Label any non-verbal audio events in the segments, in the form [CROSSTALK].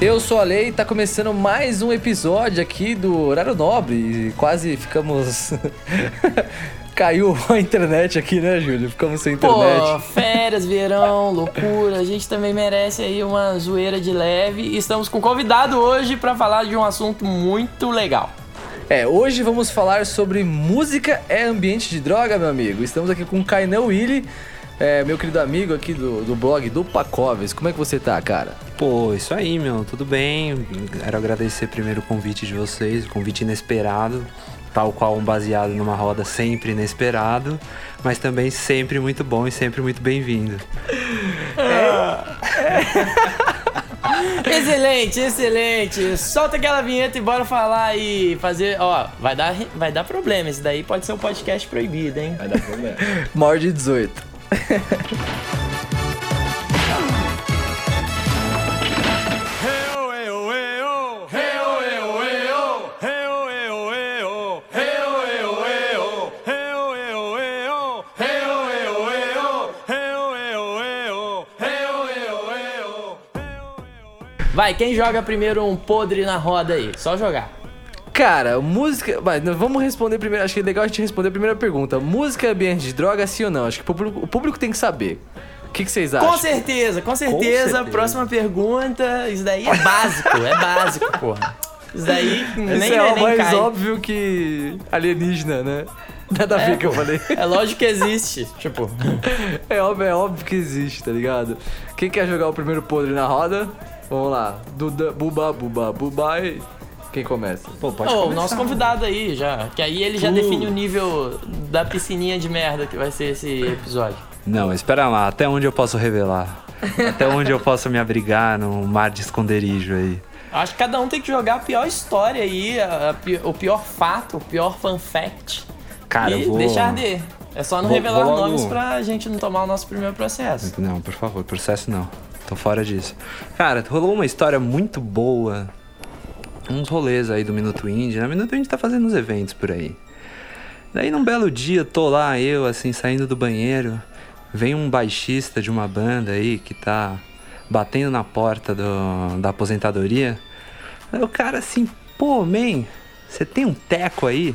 Eu sou a Lei e tá começando mais um episódio aqui do Horário Nobre. Quase ficamos. [LAUGHS] Caiu a internet aqui, né, Júlio? Ficamos sem internet. Pô, férias, verão, loucura. A gente também merece aí uma zoeira de leve. E estamos com um convidado hoje para falar de um assunto muito legal. É, hoje vamos falar sobre música é ambiente de droga, meu amigo. Estamos aqui com o Kainan Willi é, meu querido amigo aqui do, do blog do Pacoves, como é que você tá, cara? Pô, isso aí, meu, tudo bem. Quero agradecer primeiro o convite de vocês, o convite inesperado, tal qual um baseado numa roda sempre inesperado, mas também sempre muito bom e sempre muito bem-vindo. É. [LAUGHS] excelente, excelente. Solta aquela vinheta e bora falar e fazer. Ó, vai dar, vai dar problema. Esse daí pode ser um podcast proibido, hein? Vai dar problema. Maior de 18. Vai, quem joga primeiro um podre na roda aí? Só jogar. Cara, música. Mas vamos responder primeiro. Acho que é legal a gente responder a primeira pergunta. Música é ambiente de droga, sim ou não? Acho que o público, o público tem que saber. O que, que, vocês acham? Com certeza, com certeza, com certeza. Próxima pergunta. Isso daí é básico, é básico, [LAUGHS] porra. Isso daí nem, é nem mais cai. óbvio que alienígena, né? Nada a é, ver que eu falei. É lógico que existe, tipo. [LAUGHS] É óbvio, é óbvio que existe, tá ligado? Quem quer jogar o primeiro podre na roda? Vamos lá. Duda, buba, buba, buba e quem começa? Pô, pode oh, O nosso convidado aí já. Que aí ele já uh. define o nível da piscininha de merda que vai ser esse episódio. Não, espera lá. Até onde eu posso revelar? até onde eu posso me abrigar no mar de esconderijo aí? Acho que cada um tem que jogar a pior história aí, a, a, o pior fato, o pior fun fact. Cara, e eu vou... deixar de. É só não vou, revelar vou logo... nomes pra gente não tomar o nosso primeiro processo. Não, por favor, processo não. Tô fora disso. Cara, rolou uma história muito boa uns rolês aí do Minuto Indie. Né? Minuto Indie tá fazendo uns eventos por aí. Daí num belo dia, tô lá, eu assim, saindo do banheiro, vem um baixista de uma banda aí que tá batendo na porta do, da aposentadoria. Aí o cara assim, pô, man, você tem um teco aí?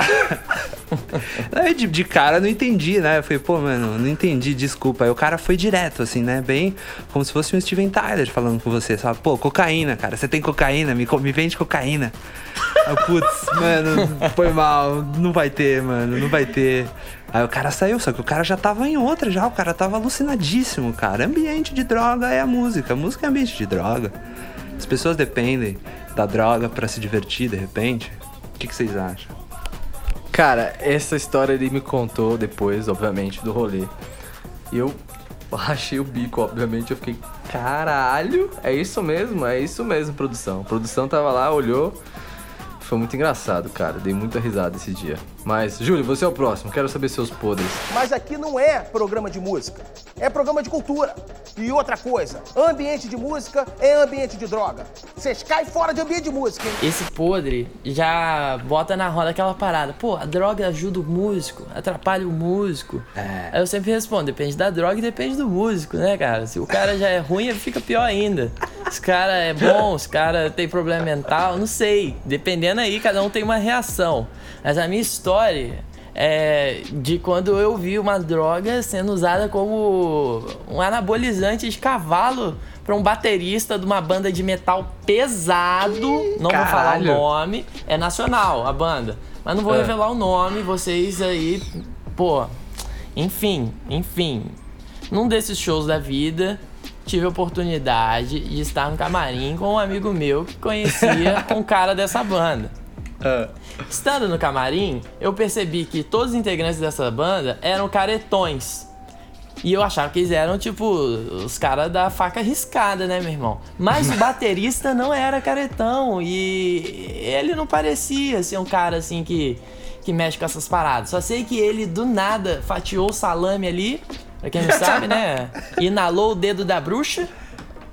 [LAUGHS] Aí de, de, cara não entendi, né? Eu falei, pô, mano, não entendi, desculpa. Aí o cara foi direto, assim, né? Bem como se fosse um Steven Tyler falando com você, sabe? Pô, cocaína, cara, você tem cocaína, me, me vende cocaína. Aí, putz, [LAUGHS] mano, foi mal, não vai ter, mano, não vai ter. Aí o cara saiu, só que o cara já tava em outra já, o cara tava alucinadíssimo, cara. Ambiente de droga é a música, a música é ambiente de droga. As pessoas dependem da droga para se divertir de repente. O que, que vocês acham? Cara, essa história ele me contou depois, obviamente, do rolê. E eu [LAUGHS] rachei o bico, obviamente. Eu fiquei, caralho, é isso mesmo? É isso mesmo, produção. A produção tava lá, olhou. Foi muito engraçado, cara. Dei muita risada esse dia. Mas, Júlio, você é o próximo. Quero saber seus podres. Mas aqui não é programa de música. É programa de cultura. E outra coisa, ambiente de música é ambiente de droga. Vocês caem fora de ambiente de música, hein? Esse podre já bota na roda aquela parada. Pô, a droga ajuda o músico, atrapalha o músico. É. Aí eu sempre respondo, depende da droga e depende do músico, né, cara? Se o cara já é ruim, ele fica pior ainda. Se o cara é bom, se o cara tem problema mental, não sei. Dependendo aí, cada um tem uma reação. Mas a minha história é de quando eu vi uma droga sendo usada como um anabolizante de cavalo para um baterista de uma banda de metal pesado. Não Caralho. vou falar o nome. É nacional a banda. Mas não vou é. revelar o nome. Vocês aí, pô. Enfim, enfim. Num desses shows da vida, tive a oportunidade de estar no camarim com um amigo meu que conhecia [LAUGHS] um cara dessa banda. Uh. Estando no camarim, eu percebi que todos os integrantes dessa banda eram caretões. E eu achava que eles eram, tipo, os caras da faca riscada, né, meu irmão? Mas o [LAUGHS] baterista não era caretão. E ele não parecia ser um cara assim que, que mexe com essas paradas. Só sei que ele do nada fatiou o salame ali. Pra quem não sabe, né? [LAUGHS] Inalou o dedo da bruxa.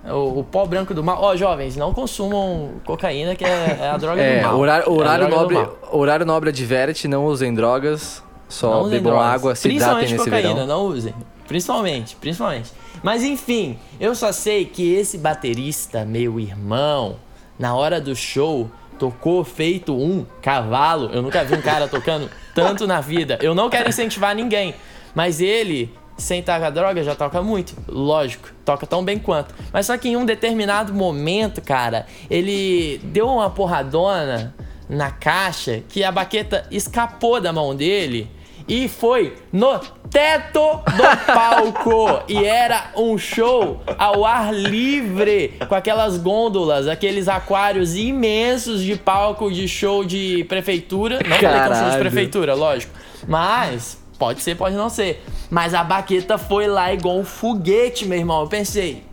O, o pó branco do mal. Ó, oh, jovens, não consumam cocaína, que é, é a droga é, do mal. Horário, horário, é nobre, horário nobre adverte, não usem drogas, só não bebam drogas. água, se hidratem nesse cocaína, verão. não usem. Principalmente, principalmente. Mas enfim, eu só sei que esse baterista, meu irmão, na hora do show, tocou feito um cavalo. Eu nunca vi um cara tocando tanto na vida. Eu não quero incentivar ninguém, mas ele sem tacar droga já toca muito, lógico, toca tão bem quanto. Mas só que em um determinado momento, cara, ele deu uma porradona na caixa que a baqueta escapou da mão dele e foi no teto do [LAUGHS] palco. e era um show ao ar livre, com aquelas gôndolas, aqueles aquários imensos de palco de show de prefeitura. Não falei que é um show de prefeitura, lógico. Mas pode ser, pode não ser. Mas a baqueta foi lá igual um foguete, meu irmão. Eu pensei,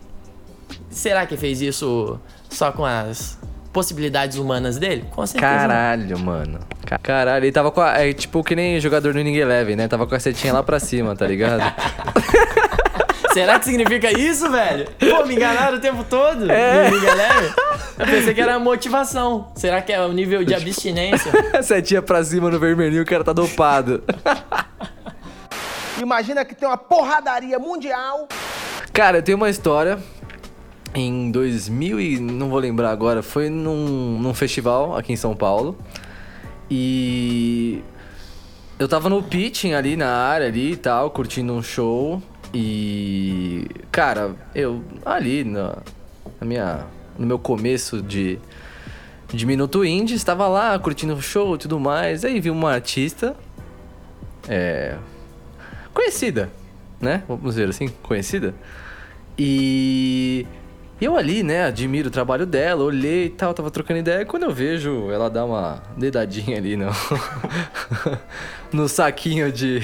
será que fez isso só com as possibilidades humanas dele? Com certeza. Caralho, mano. Caralho, ele tava com a. É tipo que nem jogador do Ninguém Leve, né? Tava com a setinha lá pra cima, tá ligado? [LAUGHS] Será que significa isso, velho? Pô, me enganaram o tempo todo é. no Leve. Eu pensei que era motivação. Será que é o nível de abstinência? [LAUGHS] setinha pra cima no vermelhinho, o cara tá dopado. [LAUGHS] Imagina que tem uma porradaria mundial. Cara, eu tenho uma história em 2000 e não vou lembrar agora, foi num, num festival aqui em São Paulo. E eu tava no pitching ali na área ali e tal, curtindo um show. E cara, eu ali na, na minha no meu começo de de minuto indie, estava lá curtindo o show e tudo mais. Aí vi uma artista é conhecida, né? Vamos dizer assim, conhecida. E eu ali, né, admiro o trabalho dela, olhei e tal, tava trocando ideia. E quando eu vejo ela dar uma dedadinha ali no, [LAUGHS] no saquinho de.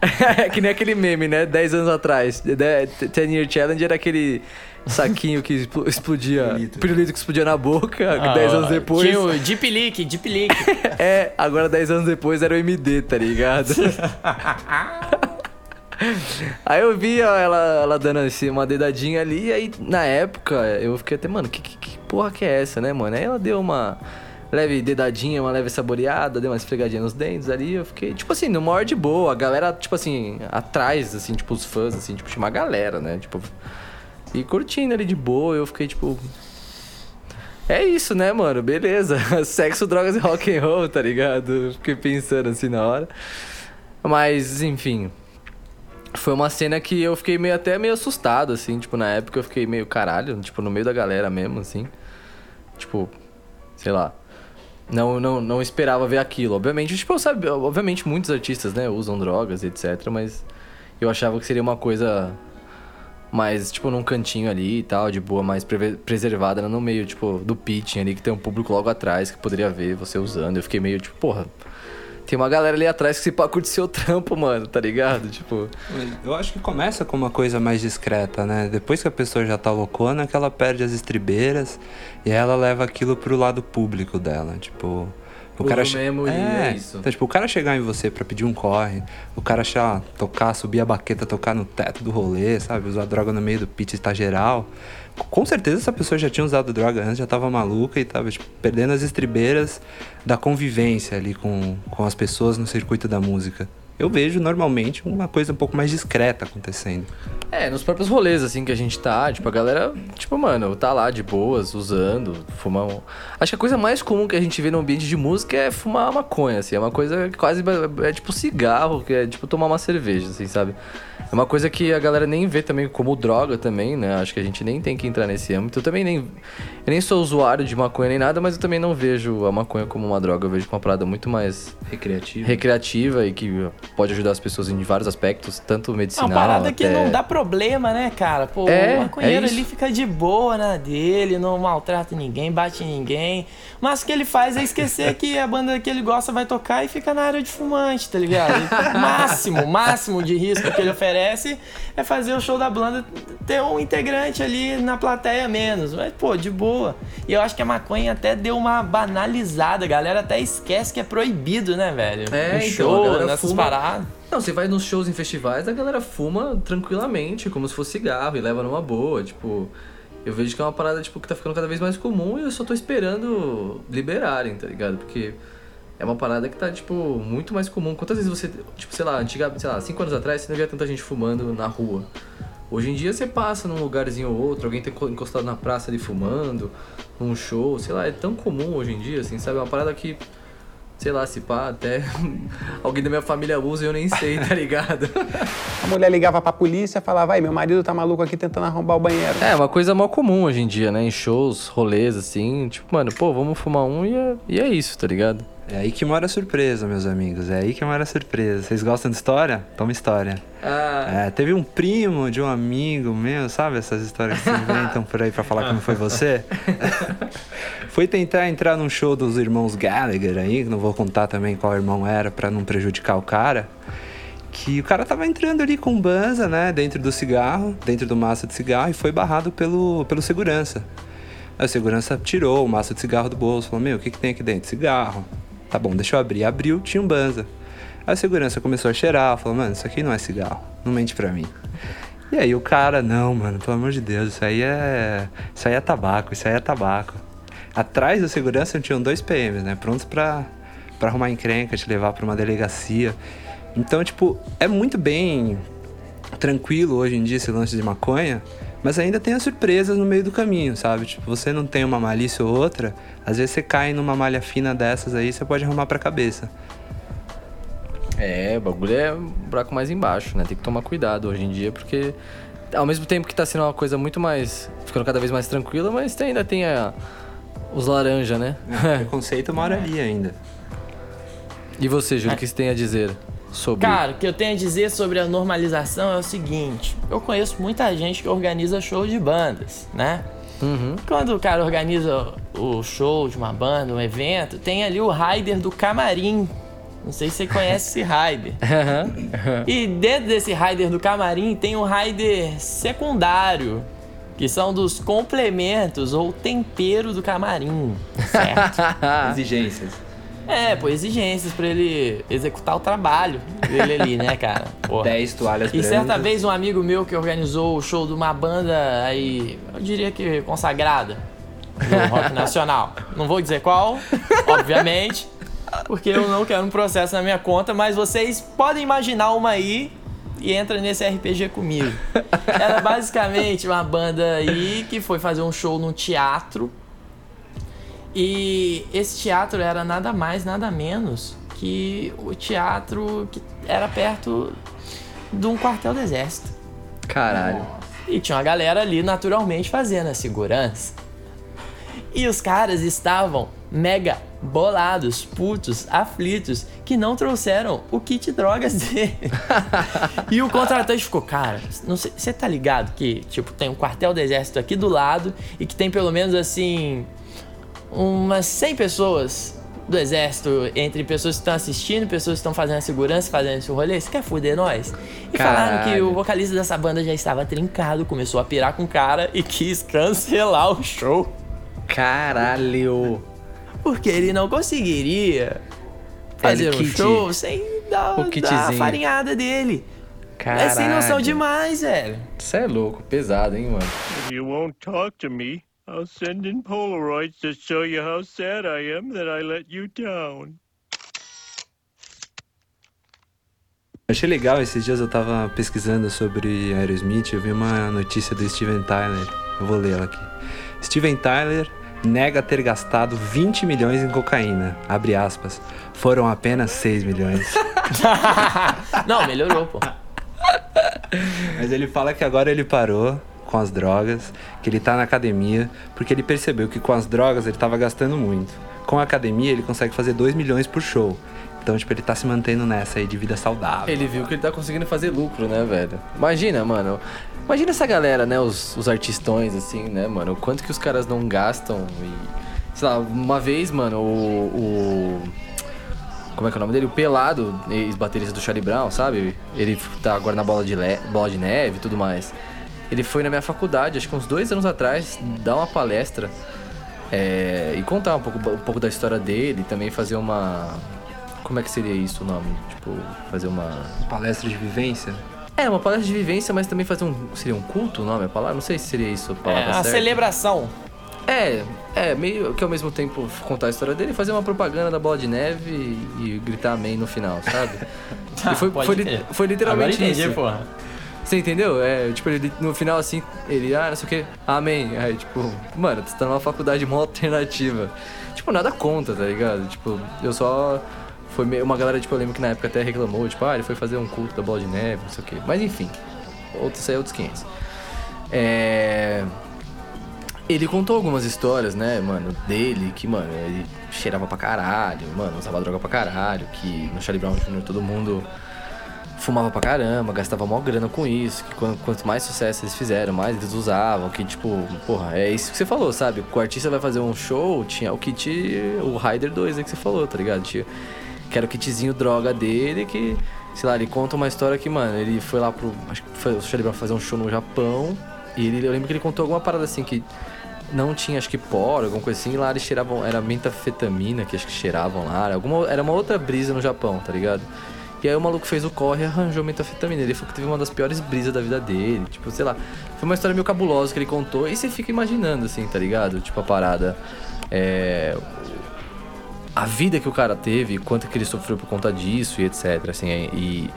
[LAUGHS] que nem aquele meme, né? 10 anos atrás. 10 Year Challenge era aquele saquinho que explodia. Pirulito. pirulito que explodia na boca. Ah, 10 anos depois. Tinha o Deep Leak, Deep Leak. [LAUGHS] é, agora 10 anos depois era o MD, tá ligado? [LAUGHS] Aí eu vi ela, ela dando assim, uma dedadinha ali, e aí na época eu fiquei até, mano, que, que, que porra que é essa, né, mano? Aí ela deu uma leve dedadinha, uma leve saboreada, deu uma esfregadinha nos dentes ali, eu fiquei, tipo assim, no maior de boa, a galera, tipo assim, atrás, assim, tipo, os fãs, assim, tipo, tinha uma galera, né, tipo, e curtindo ali de boa, eu fiquei, tipo, é isso, né, mano, beleza, [LAUGHS] sexo, drogas e rock and roll, tá ligado? fiquei pensando assim na hora, mas, enfim, foi uma cena que eu fiquei meio até meio assustado, assim, tipo, na época eu fiquei meio caralho, tipo, no meio da galera mesmo, assim. Tipo, sei lá. Não, não, não esperava ver aquilo. Obviamente, tipo, sabe, obviamente muitos artistas, né, usam drogas, etc, mas eu achava que seria uma coisa mais, tipo, num cantinho ali e tal, de boa, mais pre preservada, no meio, tipo, do pitching ali, que tem um público logo atrás que poderia ver você usando. Eu fiquei meio, tipo, porra, tem uma galera ali atrás que se curte seu trampo, mano, tá ligado? Tipo. Eu acho que começa com uma coisa mais discreta, né? Depois que a pessoa já tá loucona, que ela perde as estribeiras e ela leva aquilo pro lado público dela. Tipo. O cara mesmo é, é isso. Então, tipo, o cara chegar em você para pedir um corre, o cara achar, tocar, subir a baqueta, tocar no teto do rolê, sabe? Usar droga no meio do pit está geral com certeza essa pessoa já tinha usado droga antes, já tava maluca e tava tipo, perdendo as estribeiras da convivência ali com, com as pessoas no circuito da música. Eu vejo normalmente uma coisa um pouco mais discreta acontecendo. É, nos próprios rolês, assim, que a gente tá, tipo, a galera, tipo, mano, tá lá de boas, usando, fumar. Acho que a coisa mais comum que a gente vê no ambiente de música é fumar maconha, assim. É uma coisa que quase. É tipo cigarro, que é tipo tomar uma cerveja, assim, sabe? É uma coisa que a galera nem vê também como droga também, né? Acho que a gente nem tem que entrar nesse âmbito. Eu também nem. Eu nem sou usuário de maconha nem nada, mas eu também não vejo a maconha como uma droga. Eu vejo como uma parada muito mais. Recreativa. Recreativa e que pode ajudar as pessoas em vários aspectos, tanto medicinal. É uma parada até... que não dá problema, né, cara? Pô, é, o maconheiro é ele fica de boa na dele, não maltrata ninguém, bate ninguém. Mas o que ele faz é esquecer que a banda que ele gosta vai tocar e fica na área de fumante, tá ligado? máximo, máximo de risco que ele oferece é fazer o show da banda ter um integrante ali na plateia menos. Mas, pô, de boa. E eu acho que a maconha até deu uma banalizada. A galera até esquece que é proibido, né, velho? É, no então, show, nessas fuma... Não, você vai nos shows em festivais, a galera fuma tranquilamente, como se fosse cigarro, e leva numa boa, tipo... Eu vejo que é uma parada, tipo, que tá ficando cada vez mais comum e eu só tô esperando liberarem, tá ligado? Porque é uma parada que tá, tipo, muito mais comum. Quantas vezes você, tipo, sei lá, antiga, sei lá, cinco anos atrás você não via tanta gente fumando na rua, Hoje em dia você passa num lugarzinho ou outro, alguém tá encostado na praça ali fumando, num show, sei lá, é tão comum hoje em dia, assim, sabe? É uma parada que sei lá, se pá, até [LAUGHS] alguém da minha família usa e eu nem sei, tá ligado? A mulher ligava pra polícia e falava, vai, meu marido tá maluco aqui tentando arrombar o banheiro. É, uma coisa mó comum hoje em dia, né? Em shows, rolês, assim, tipo, mano, pô, vamos fumar um e é, e é isso, tá ligado? É aí que mora a surpresa, meus amigos. É aí que mora a surpresa. Vocês gostam de história? Toma história. Ah. É, teve um primo de um amigo meu, sabe? Essas histórias que se inventam por aí pra falar como foi você. [LAUGHS] foi tentar entrar num show dos irmãos Gallagher aí, não vou contar também qual irmão era para não prejudicar o cara. Que o cara tava entrando ali com banza, né? Dentro do cigarro, dentro do maço de cigarro, e foi barrado pelo, pelo segurança. O segurança tirou o maço de cigarro do bolso, falou: Meu, o que, que tem aqui dentro? Cigarro. Tá bom, deixa eu abrir. Abriu, tinha um banza. A segurança começou a cheirar, falou, mano, isso aqui não é cigarro, não mente pra mim. E aí o cara, não, mano, pelo amor de Deus, isso aí é. Isso aí é tabaco, isso aí é tabaco. Atrás da segurança tinham dois PMs, né? Prontos pra, pra arrumar encrenca, te levar pra uma delegacia. Então, tipo, é muito bem tranquilo hoje em dia esse lance de maconha, mas ainda tem as surpresas no meio do caminho, sabe? Tipo, você não tem uma malícia ou outra, às vezes você cai numa malha fina dessas aí, você pode arrumar pra cabeça. É, o bagulho é um buraco mais embaixo, né? Tem que tomar cuidado hoje em dia, porque ao mesmo tempo que tá sendo uma coisa muito mais. ficando cada vez mais tranquila, mas tem, ainda tem a, os laranja, né? É, o preconceito mora ali ainda. E você, Júlio, o que você tem a dizer? Sobre. Cara, o que eu tenho a dizer sobre a normalização é o seguinte: eu conheço muita gente que organiza show de bandas, né? Uhum. Quando o cara organiza o show de uma banda, um evento, tem ali o rider do camarim. Não sei se você conhece esse rider. [LAUGHS] Uhum. E dentro desse rider do camarim tem um rider secundário, que são dos complementos ou tempero do camarim, certo? [LAUGHS] Exigências. É, pô, exigências pra ele executar o trabalho dele ali, né, cara? [LAUGHS] Porra. 10 toalhas E certa vez um amigo meu que organizou o show de uma banda aí, eu diria que consagrada do [LAUGHS] rock nacional. Não vou dizer qual, obviamente, porque eu não quero um processo na minha conta, mas vocês podem imaginar uma aí e entra nesse RPG comigo. Era basicamente uma banda aí que foi fazer um show num teatro e esse teatro era nada mais, nada menos que o teatro que era perto de um quartel do exército. Caralho. E tinha uma galera ali naturalmente fazendo a segurança. E os caras estavam mega bolados, putos, aflitos, que não trouxeram o kit drogas [LAUGHS] dele. e o contratante ficou, cara, você tá ligado que, tipo, tem um quartel do exército aqui do lado e que tem pelo menos assim umas 100 pessoas do exército, entre pessoas que estão assistindo, pessoas que estão fazendo a segurança, fazendo esse rolê, você quer fuder nós? E Caralho. falaram que o vocalista dessa banda já estava trincado, começou a pirar com o cara e quis cancelar o show. Caralho! Porque ele não conseguiria fazer um show sem dar, o dar a farinhada dele. Caralho. É sem noção demais, velho. Você é louco, pesado, hein, mano? You won't talk to me. I'll send in Polaroids to show you how sad I am that I let you down. Achei legal, esses dias eu tava pesquisando sobre Aerosmith, eu vi uma notícia do Steven Tyler, eu vou ler ela aqui. Steven Tyler nega ter gastado 20 milhões em cocaína, abre aspas, foram apenas 6 milhões. [LAUGHS] Não, melhorou, pô. Mas ele fala que agora ele parou, com as drogas, que ele tá na academia, porque ele percebeu que com as drogas ele tava gastando muito. Com a academia ele consegue fazer 2 milhões por show. Então, tipo, ele tá se mantendo nessa aí de vida saudável. Ele viu que ele tá conseguindo fazer lucro, né, velho? Imagina, mano. Imagina essa galera, né? Os, os artistões, assim, né, mano? O quanto que os caras não gastam e. Sei lá, uma vez, mano, o. o como é que é o nome dele? O Pelado, ex-baterista do Charlie Brown, sabe? Ele tá agora na bola de, bola de neve e tudo mais. Ele foi na minha faculdade, acho que uns dois anos atrás, dar uma palestra é, e contar um pouco, um pouco da história dele, também fazer uma. Como é que seria isso o nome? Tipo, fazer uma. Palestra de vivência? É, uma palestra de vivência, mas também fazer um. Seria um culto o nome, a palavra? Não sei se seria isso a palavra. É, uma celebração. É, é, meio que ao mesmo tempo contar a história dele, fazer uma propaganda da bola de neve e, e gritar amém no final, sabe? [LAUGHS] e foi, foi, foi, literalmente Agora entendi, isso. Porra. Você entendeu? É, tipo, ele, no final assim, ele, ah, não sei o que, amém. Aí, tipo, mano, você tá numa faculdade mó alternativa. Tipo, nada conta, tá ligado? Tipo, eu só. Foi meio, uma galera, tipo, eu lembro que na época até reclamou, tipo, ah, ele foi fazer um culto da bola de neve, não sei o que. Mas enfim, outros isso aí é outros 500. É. Ele contou algumas histórias, né, mano, dele, que, mano, ele cheirava pra caralho, mano, usava droga pra caralho, que no Charlie Brown Jr. todo mundo fumava pra caramba, gastava mó grana com isso, que quanto, mais sucesso eles fizeram, mais eles usavam, que tipo, porra, é isso que você falou, sabe? O artista vai fazer um show, tinha o kit, o Rider 2 aí que você falou, tá ligado? Tinha, que era o kitzinho droga dele, que, sei lá, ele conta uma história que, mano, ele foi lá pro, acho que foi o Charlie fazer um show no Japão, e ele, eu lembro que ele contou alguma parada assim, que não tinha, acho que pó, alguma coisa assim, lá eles cheiravam, era mentafetamina que acho que cheiravam lá, alguma, era uma outra brisa no Japão, tá ligado? E aí o maluco fez o corre e arranjou metafetamina. Ele falou que teve uma das piores brisas da vida dele. Tipo, sei lá. Foi uma história meio cabulosa que ele contou. E você fica imaginando, assim, tá ligado? Tipo, a parada. É. A vida que o cara teve, quanto que ele sofreu por conta disso e etc. Assim, e.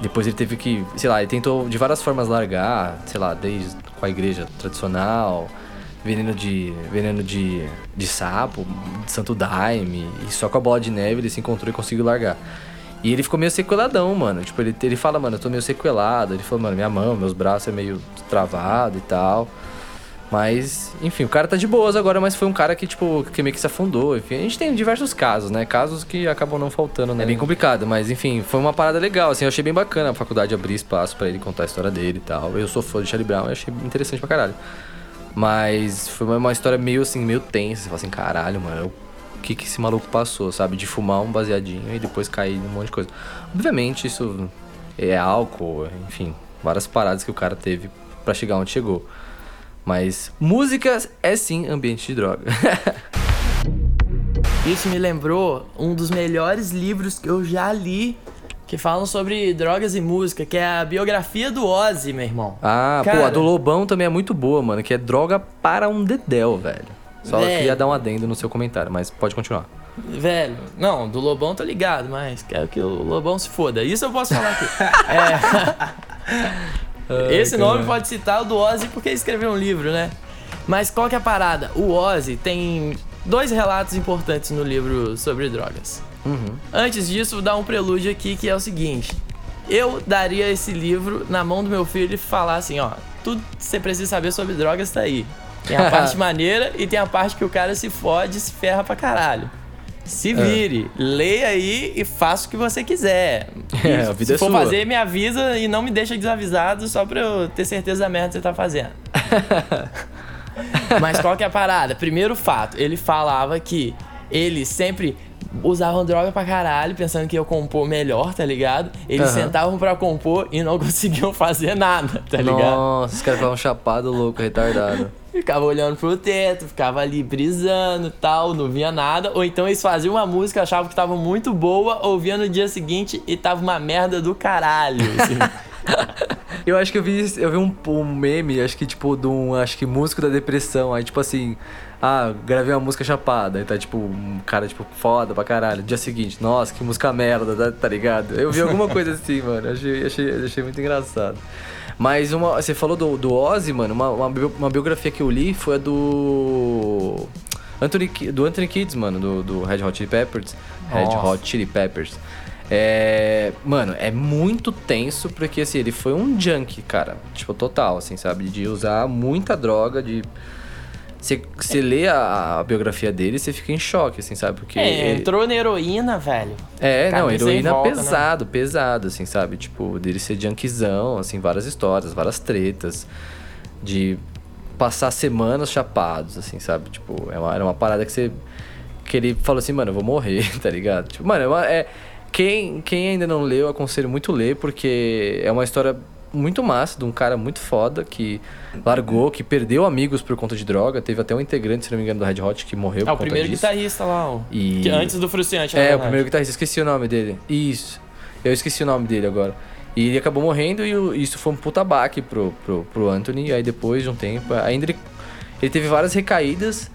Depois ele teve que, sei lá, ele tentou de várias formas largar, sei lá, desde com a igreja tradicional, veneno de veneno de, de sapo, de santo daime, e só com a bola de neve ele se encontrou e conseguiu largar. E ele ficou meio sequeladão, mano. Tipo, ele, ele fala, mano, eu tô meio sequelado. Ele falou, mano, minha mão, meus braços é meio travado e tal. Mas, enfim, o cara tá de boas agora, mas foi um cara que, tipo, que meio que se afundou. Enfim, a gente tem diversos casos, né? Casos que acabam não faltando, né? É bem complicado, mas enfim, foi uma parada legal, assim, eu achei bem bacana a faculdade abrir espaço para ele contar a história dele e tal. Eu sou fã de Charlie Brown e achei interessante pra caralho. Mas foi uma história meio assim, meio tensa. Você fala assim, caralho, mano, eu que, que esse maluco passou, sabe? De fumar um baseadinho e depois cair num monte de coisa. Obviamente, isso é álcool, enfim, várias paradas que o cara teve para chegar onde chegou. Mas música é sim ambiente de droga. [LAUGHS] Isso me lembrou um dos melhores livros que eu já li que falam sobre drogas e música, que é a biografia do Ozzy, meu irmão. Ah, Cara... pô, a do Lobão também é muito boa, mano, que é droga para um dedéu, velho. Só velho. queria dar um adendo no seu comentário, mas pode continuar. Velho, não, do Lobão tô ligado, mas quero que o Lobão se foda. Isso eu posso falar aqui. [LAUGHS] é... Esse nome pode citar o do Ozzy porque escreveu um livro, né? Mas qual que é a parada? O Ozzy tem dois relatos importantes no livro sobre drogas. Uhum. Antes disso, vou dar um prelúdio aqui que é o seguinte: eu daria esse livro na mão do meu filho e falar assim: ó, tudo que você precisa saber sobre drogas tá aí. Tem a parte [LAUGHS] maneira e tem a parte que o cara se fode e se ferra pra caralho. Se é. vire, é. leia aí e faça o que você quiser. [LAUGHS] É, a vida se é for sua. fazer, me avisa e não me deixa desavisado só pra eu ter certeza da merda que você tá fazendo. [LAUGHS] Mas qual que é a parada? Primeiro fato, ele falava que ele sempre usavam droga pra caralho, pensando que ia compor melhor, tá ligado? Eles uhum. sentavam pra compor e não conseguiam fazer nada, tá ligado? Nossa, os caras ficavam chapados, louco, retardado. Ficava olhando pro teto, ficava ali brisando tal, não via nada. Ou então eles faziam uma música, achavam que tava muito boa, ouvia no dia seguinte e tava uma merda do caralho. Assim. [LAUGHS] eu acho que eu vi, eu vi um, um meme, acho que tipo, de um acho que músico da depressão. Aí, tipo assim, ah, gravei uma música chapada. E tá, tipo, um cara, tipo, foda pra caralho. Dia seguinte, nossa, que música merda, tá, tá ligado? Eu vi alguma coisa assim, mano. Achei, achei, achei muito engraçado. Mas uma, você falou do, do Ozzy, mano. Uma, uma, uma biografia que eu li foi a do. Anthony, do Anthony Kids, mano, do, do Red Hot Chili Peppers. Red Hot Chili Peppers. É, mano, é muito tenso porque assim, ele foi um junkie, cara. Tipo, total, assim, sabe? De usar muita droga, de você, você lê a, a, biografia dele você fica em choque, assim, sabe? Porque. É, entrou na heroína, velho. É, não, heroína volta, né? pesado, né? pesado, assim, sabe? Tipo, dele ser junkzão, assim, várias histórias, várias tretas. De passar semanas chapados, assim, sabe? Tipo, é uma, era uma parada que você. Que ele falou assim, mano, eu vou morrer, [LAUGHS] tá ligado? Tipo, mano, é, uma, é quem, quem ainda não leu, aconselho muito ler, porque é uma história muito massa, de um cara muito foda que largou, que perdeu amigos por conta de droga. Teve até um integrante, se não me engano, do Red Hot que morreu é, por conta disso. É, o primeiro guitarrista lá, ó. E... antes do Frustrante, É, o primeiro guitarrista, esqueci o nome dele. Isso. Eu esqueci o nome dele agora. E ele acabou morrendo e isso foi um puta baque pro, pro, pro Anthony. E aí depois de um tempo, ainda ele, ele teve várias recaídas.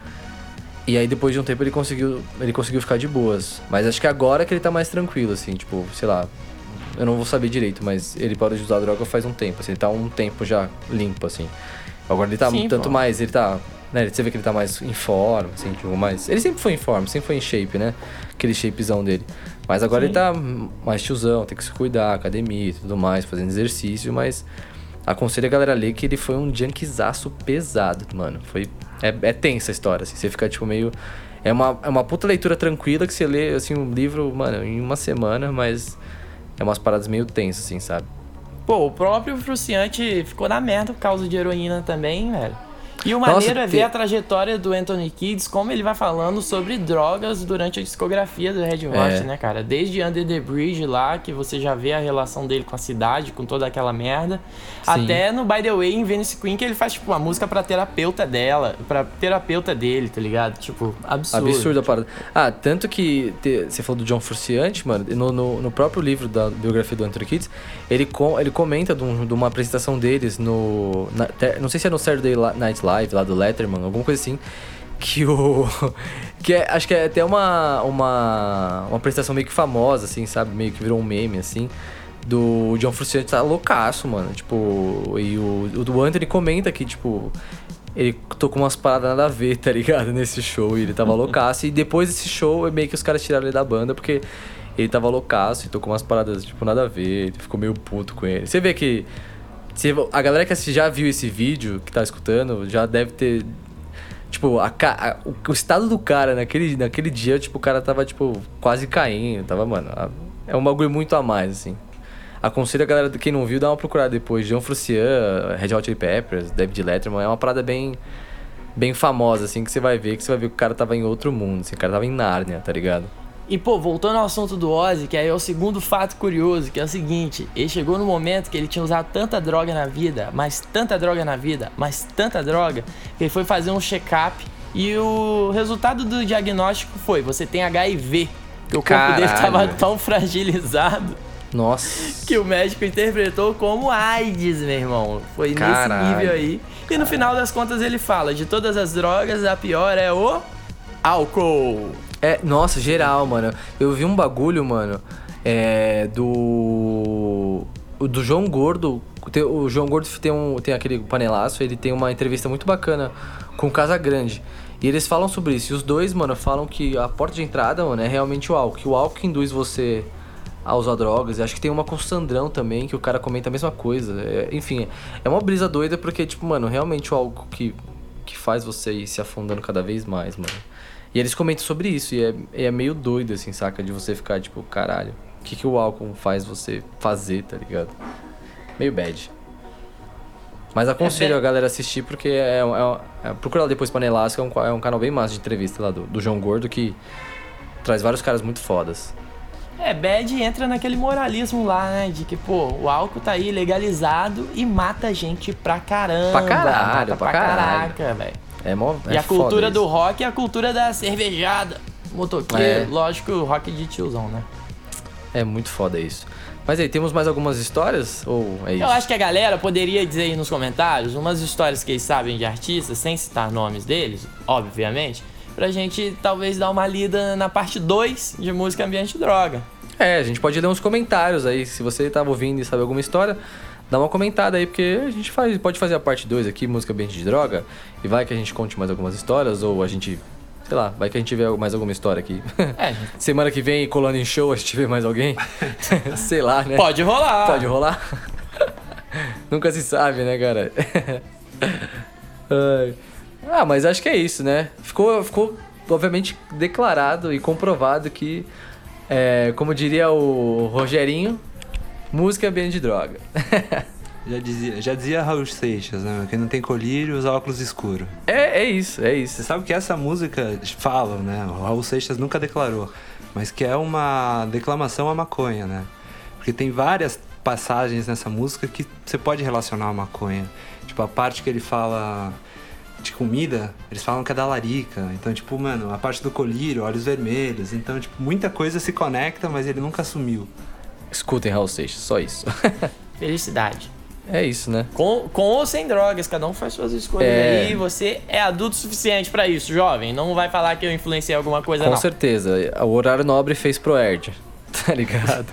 E aí depois de um tempo ele conseguiu, ele conseguiu ficar de boas. Mas acho que agora que ele tá mais tranquilo, assim, tipo, sei lá, eu não vou saber direito, mas ele parou de usar droga faz um tempo, assim, ele tá um tempo já limpo, assim. Agora ele tá Sim, tanto pô. mais, ele tá. Né, você vê que ele tá mais em forma, assim, tipo, mais. Ele sempre foi em forma, sempre foi em shape, né? Aquele shapezão dele. Mas agora Sim. ele tá mais tiozão, tem que se cuidar, academia e tudo mais, fazendo exercício, mas aconselho a galera a ler que ele foi um junkzaço pesado, mano. Foi. É, é tensa a história, assim. Você fica, tipo, meio. É uma, é uma puta leitura tranquila que você lê, assim, um livro, mano, em uma semana, mas é umas paradas meio tensas, assim, sabe? Pô, o próprio Fruciante ficou na merda por causa de heroína também, velho. E o Nossa, maneiro é ver te- a trajetória do Anthony Kids, como ele vai falando sobre drogas durante a discografia do Red Hot, É. né, cara? Desde Under the Bridge lá, que você já vê a relação dele com a cidade, com toda aquela merda, até no By the Way, em Venice Queen, que ele faz, tipo, uma música pra terapeuta dela, pra terapeuta dele, tá ligado? Tipo, absurdo. Absurdo a parada. Ah, tanto que te- você falou do John Frusciante, mano, no, no, no próprio livro da biografia do Anthony Kids, ele, com, ele comenta de, um- de uma apresentação deles no. na- não sei se é no Saturday Night Live, lá do Letterman, alguma coisa assim. Que o. [LAUGHS] Que é, acho que é até uma, uma. Uma apresentação meio que famosa, assim, sabe? Meio que virou um meme, assim. Do John Frusciante tá loucaço, mano. Tipo, e o, o do Anthony comenta que, tipo, ele tocou umas paradas nada a ver, tá ligado? [LAUGHS] Nesse show. E ele tava loucaço. E depois desse show, é meio que os caras tiraram ele da banda, porque ele tava loucaço e tocou umas paradas, tipo, nada a ver. Ficou meio puto com ele. Você vê que. Se- a galera que já viu esse vídeo, que tá escutando, já deve ter. Tipo, a, a- o, estado do cara naquele, naquele dia, tipo, o cara tava, tipo, quase caindo. Tava, mano. a- é um bagulho muito a mais, assim. Aconselho a galera, quem não viu, dá uma procurada depois. John Frusciante, Red Hot Chili Peppers, David Letterman. É uma parada bem, bem famosa, assim, que você vai ver, que você vai ver que o cara tava em outro mundo, assim, o cara tava em Nárnia, tá ligado? E, pô, voltando ao assunto do Ozzy, que aí é o segundo fato curioso, que é o seguinte: ele chegou no momento que ele tinha usado tanta droga na vida, mas tanta droga na vida, mas tanta droga, que ele foi fazer um check-up e o resultado do diagnóstico foi: você tem HIV. Que o corpo dele Caralho. tava tão fragilizado Nossa. que o médico interpretou como AIDS, meu irmão. Foi Caralho. nesse nível aí. E no final das contas ele fala: de todas as drogas, a pior é o álcool. É, nossa, geral, mano. Eu vi um bagulho, mano, é, do. Do João Gordo. O João Gordo tem, um, tem aquele panelaço, ele tem uma entrevista muito bacana com o Casa Grande. E eles falam sobre isso. E os dois, mano, falam que a porta de entrada, mano, é realmente o álcool. Que o álcool induz você a usar drogas. E acho que tem uma com o Sandrão também, que o cara comenta a mesma coisa. É, enfim, é uma brisa doida porque, tipo, mano, realmente o álcool que, que faz você ir se afundando cada vez mais, mano. E eles comentam sobre isso, e é, é meio doido, assim, saca? De você ficar, tipo, caralho, o que, que o álcool faz você fazer, tá ligado? Meio bad. Mas aconselho bad. a galera assistir porque é, é, é, procura lá depois Panelasca, é um, é um canal bem massa de entrevista lá do, do João Gordo que traz vários caras muito fodas. É, bad entra naquele moralismo lá, né? De que, pô, o álcool tá aí legalizado e mata gente pra caramba. Pra caralho, mata pra pra caralho. caraca, velho. É mó, E é a cultura do rock é a cultura da cervejada. Motoqueiro, É. lógico, rock de tiozão, né? É muito foda isso. Mas aí, temos mais algumas histórias? Ou é isso? Eu acho que a galera poderia dizer aí nos comentários umas histórias que eles sabem de artistas, sem citar nomes deles, obviamente, pra gente talvez dar uma lida na parte 2 de música ambiente droga. É, a gente pode ler uns comentários aí. Se você tava ouvindo e sabe alguma história, dá uma comentada aí, porque a gente faz, pode fazer a parte 2 aqui, música ambiente de droga, e vai que a gente conte mais algumas histórias, ou a gente, sei lá, vai que a gente vê mais alguma história aqui. É, [LAUGHS] Semana que vem, colando em show, a gente vê mais alguém. [LAUGHS] sei lá, né? pode rolar. Pode rolar? [LAUGHS] Nunca se sabe, né, cara? Ah, mas acho que é isso, né? Ficou, ficou obviamente declarado e comprovado que, é, como diria o Rogerinho, música é ambiente de droga. [LAUGHS] Já dizia, já dizia Raul Seixas, né? Quem não tem colírio usa óculos escuros. é, é isso, é Você isso. sabe que essa música, falam, né? O Raul Seixas nunca declarou, mas que é uma declamação à maconha, né? Porque tem várias passagens nessa música que você pode relacionar à maconha. Tipo, a parte que ele fala de comida, eles falam que é da larica. Então, tipo, mano, a parte do colírio, olhos vermelhos. Então, tipo, muita coisa se conecta, mas ele nunca assumiu. Escutem Raul Seixas, só isso. [LAUGHS] Felicidade. é isso, né? Com, com ou sem drogas, cada um faz suas escolhas É. aí. Você é adulto o suficiente pra isso, jovem. Não vai falar que eu influenciei alguma coisa, Com não. certeza. O horário nobre fez pro Erd. [LAUGHS] Tá ligado?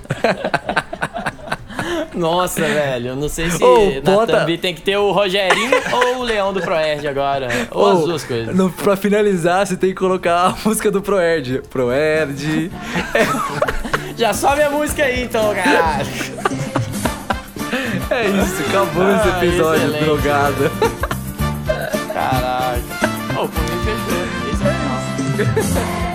[LAUGHS] Nossa, velho, eu não sei se Ô, na bota- thumb tem que ter o Rogerinho ou o Leão do Proerd agora. Ou as Ô, duas coisas. No, pra finalizar, você tem que colocar a música do Proerd. Proerd. Já sobe a música aí então, caralho. É isso, acabou esse Ah, episódio excelente. drogado. Caralho. Ô, por mim fechou. Esse é o final. [LAUGHS]